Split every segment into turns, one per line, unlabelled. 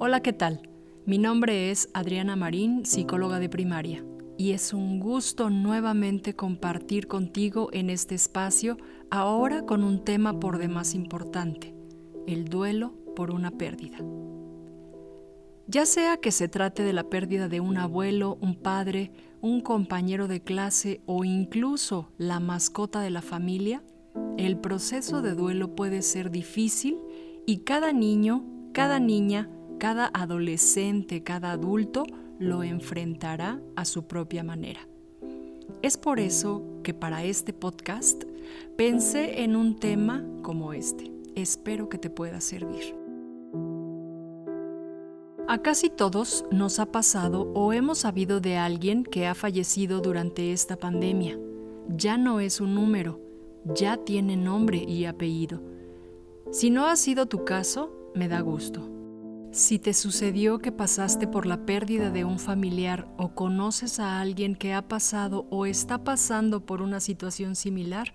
Hola, ¿qué tal? Mi nombre es Adriana Marín, psicóloga de primaria, y es un gusto nuevamente compartir contigo en este espacio, ahora con un tema por demás importante, el duelo por una pérdida. Ya sea que se trate de la pérdida de un abuelo, un padre, un compañero de clase o incluso la mascota de la familia, el proceso de duelo puede ser difícil y cada niño, cada niña, cada adolescente, cada adulto lo enfrentará a su propia manera. Es por eso que para este podcast pensé en un tema como este. Espero que te pueda servir. A casi todos nos ha pasado o hemos sabido de alguien que ha fallecido durante esta pandemia. Ya no es un número, ya tiene nombre y apellido. Si no ha sido tu caso, me da gusto. Si te sucedió que pasaste por la pérdida de un familiar o conoces a alguien que ha pasado o está pasando por una situación similar,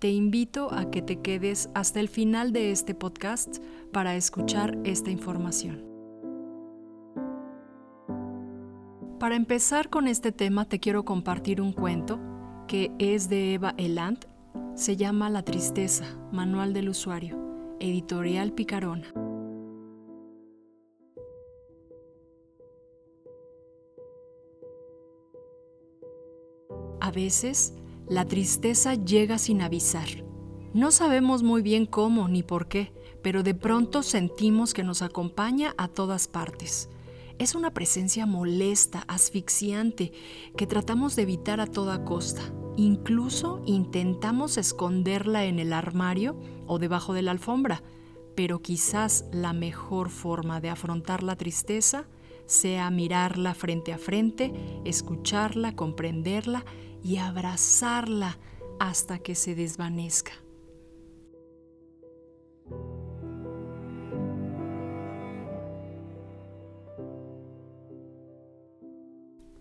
te invito a que te quedes hasta el final de este podcast para escuchar esta información. Para empezar con este tema te quiero compartir un cuento que es de Eva Eland, se llama La Tristeza, Manual del Usuario, editorial Picarona. A veces, la tristeza llega sin avisar. No sabemos muy bien cómo ni por qué, pero de pronto sentimos que nos acompaña a todas partes. Es una presencia molesta, asfixiante, que tratamos de evitar a toda costa. Incluso intentamos esconderla en el armario o debajo de la alfombra, pero quizás la mejor forma de afrontar la tristeza sea mirarla frente a frente, escucharla, comprenderla y abrazarla hasta que se desvanezca.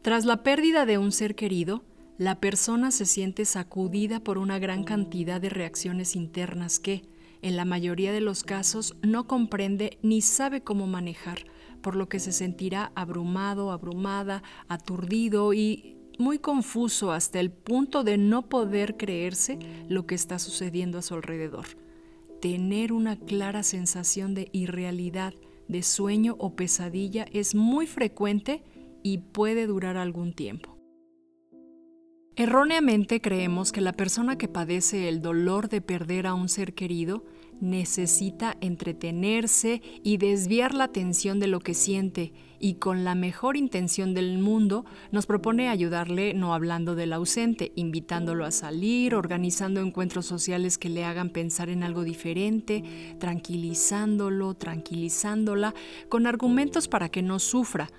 Tras la pérdida de un ser querido, la persona se siente sacudida por una gran cantidad de reacciones internas que, en la mayoría de los casos, no comprende ni sabe cómo manejar, por lo que se sentirá abrumado, abrumada, aturdido y muy confuso hasta el punto de no poder creerse lo que está sucediendo a su alrededor. Tener una clara sensación de irrealidad, de sueño o pesadilla es muy frecuente y puede durar algún tiempo. Erróneamente creemos que la persona que padece el dolor de perder a un ser querido necesita entretenerse y desviar la atención de lo que siente y con la mejor intención del mundo nos propone ayudarle no hablando del ausente, invitándolo a salir, organizando encuentros sociales que le hagan pensar en algo diferente, tranquilizándolo, tranquilizándola, con argumentos para que no sufra,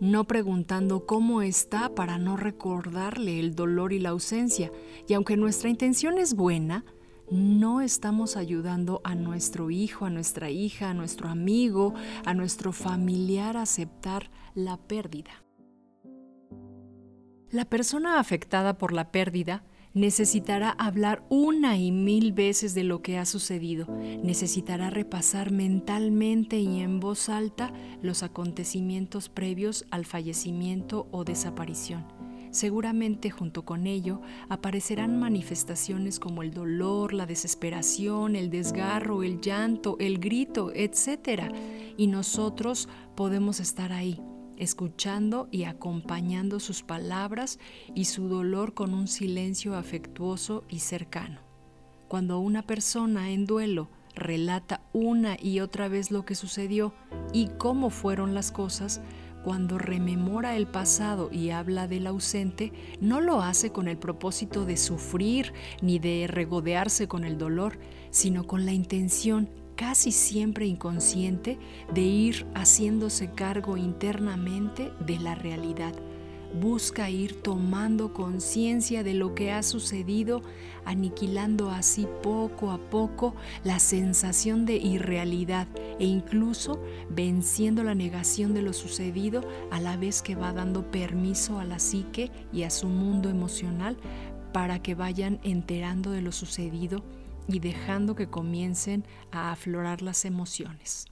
no preguntando cómo está para no recordarle el dolor y la ausencia. Y aunque nuestra intención es buena, no estamos ayudando a nuestro hijo, a nuestra hija, a nuestro amigo, a nuestro familiar a aceptar la pérdida. La persona afectada por la pérdida necesitará hablar una y mil veces de lo que ha sucedido, necesitará repasar mentalmente y en voz alta los acontecimientos previos al fallecimiento o desaparición Seguramente junto con ello aparecerán manifestaciones como el dolor, la desesperación, el desgarro, el llanto, el grito, etc. Y nosotros podemos estar ahí, escuchando y acompañando sus palabras y su dolor con un silencio afectuoso y cercano. Cuando una persona en duelo relata una y otra vez lo que sucedió y cómo fueron las cosas, cuando rememora el pasado y habla del ausente, no lo hace con el propósito de sufrir ni de regodearse con el dolor, sino con la intención casi siempre inconsciente, de ir haciéndose cargo internamente de la realidad busca ir tomando conciencia de lo que ha sucedido, aniquilando así poco a poco la sensación de irrealidad e incluso venciendo la negación de lo sucedido a la vez que va dando permiso a la psique y a su mundo emocional para que vayan enterando de lo sucedido y dejando que comiencen a aflorar las emociones.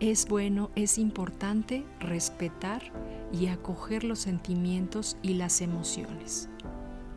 Es bueno, es importante respetar y acoger los sentimientos y las emociones.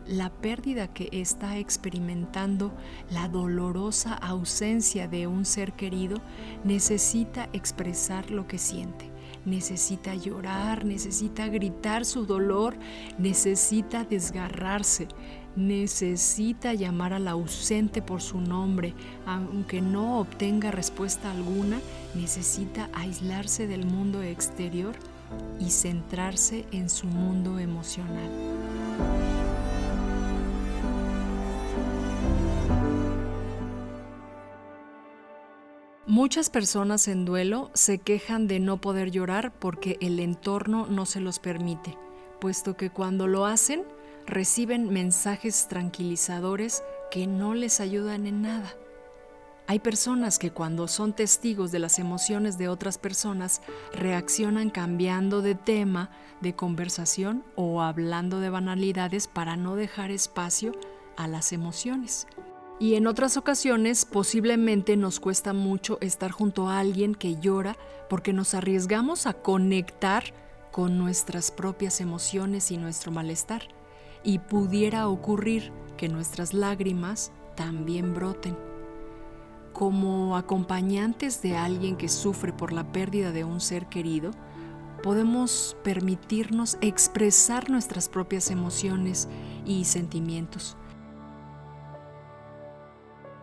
La pérdida que está experimentando la dolorosa ausencia de un ser querido necesita expresar lo que siente. Necesita llorar, necesita gritar su dolor, necesita desgarrarse, necesita llamar al ausente por su nombre, aunque no obtenga respuesta alguna, necesita aislarse del mundo exterior y centrarse en su mundo emocional. Muchas personas en duelo se quejan de no poder llorar porque el entorno no se los permite, puesto que cuando lo hacen reciben mensajes tranquilizadores que no les ayudan en nada. Hay personas que cuando son testigos de las emociones de otras personas reaccionan cambiando de tema de conversación o hablando de banalidades para no dejar espacio a las emociones. Y en otras ocasiones posiblemente nos cuesta mucho estar junto a alguien que llora porque nos arriesgamos a conectar con nuestras propias emociones y nuestro malestar y pudiera ocurrir que nuestras lágrimas también broten. Como acompañantes de alguien que sufre por la pérdida de un ser querido, podemos permitirnos expresar nuestras propias emociones y sentimientos.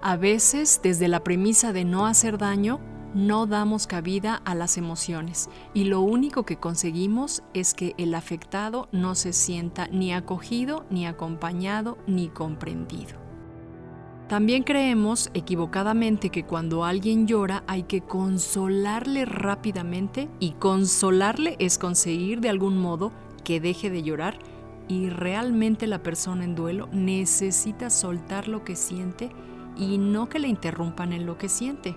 A veces, desde la premisa de no hacer daño, no damos cabida a las emociones y lo único que conseguimos es que el afectado no se sienta ni acogido, ni acompañado, ni comprendido. También creemos equivocadamente que cuando alguien llora hay que consolarle rápidamente y consolarle es conseguir de algún modo que deje de llorar y realmente la persona en duelo necesita soltar lo que siente y no que le interrumpan en lo que siente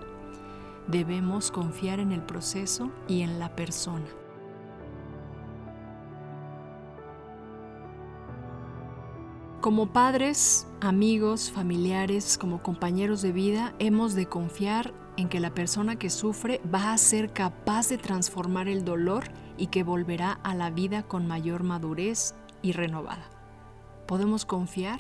debemos confiar en el proceso y en la persona. Como padres, amigos, familiares, como compañeros de vida, hemos de confiar en que la persona que sufre va a ser capaz de transformar el dolor y que volverá a la vida con mayor madurez y renovada. Podemos confiar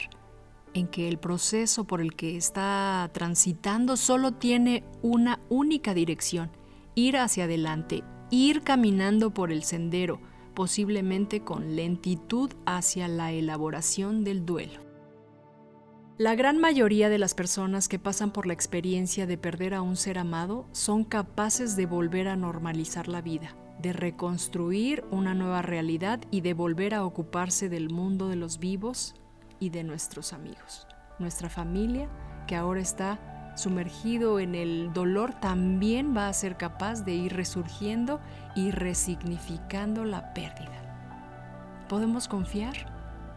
en que el proceso por el que está transitando solo tiene una única dirección, ir hacia adelante, ir caminando por el sendero, posiblemente con lentitud hacia la elaboración del duelo. La gran mayoría de las personas que pasan por la experiencia de perder a un ser amado son capaces de volver a normalizar la vida, de reconstruir una nueva realidad y de volver a ocuparse del mundo de los vivos y de nuestros amigos. Nuestra familia, que ahora está sumergido en el dolor, también va a ser capaz de ir resurgiendo y resignificando la pérdida. Podemos confiar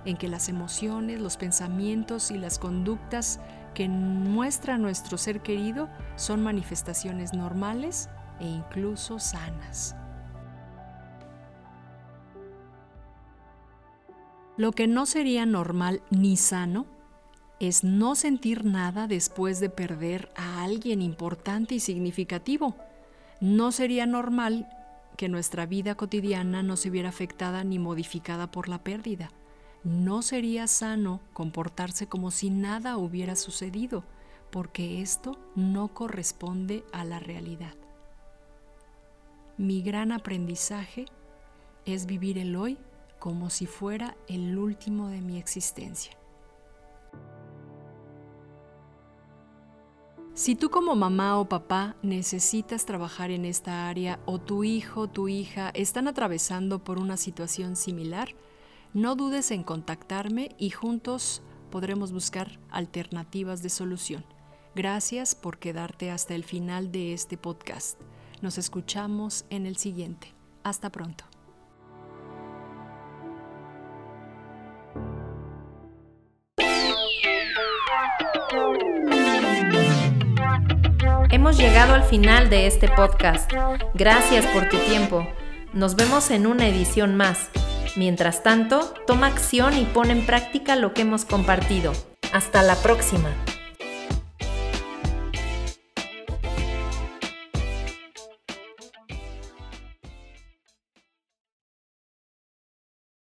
en que las emociones, los pensamientos y las conductas que muestra nuestro ser querido son manifestaciones normales e incluso sanas. Lo que no sería normal ni sano es no sentir nada después de perder a alguien importante y significativo. No sería normal que nuestra vida cotidiana no se viera afectada ni modificada por la pérdida. No sería sano comportarse como si nada hubiera sucedido, porque esto no corresponde a la realidad. Mi gran aprendizaje es vivir el hoy como si fuera el último de mi existencia. Si tú como mamá o papá necesitas trabajar en esta área o tu hijo o tu hija están atravesando por una situación similar, no dudes en contactarme y juntos podremos buscar alternativas de solución. Gracias por quedarte hasta el final de este podcast. Nos escuchamos en el siguiente. Hasta pronto.
Final de este podcast. Gracias por tu tiempo. Nos vemos en una edición más. Mientras tanto, toma acción y pon en práctica lo que hemos compartido. Hasta la próxima.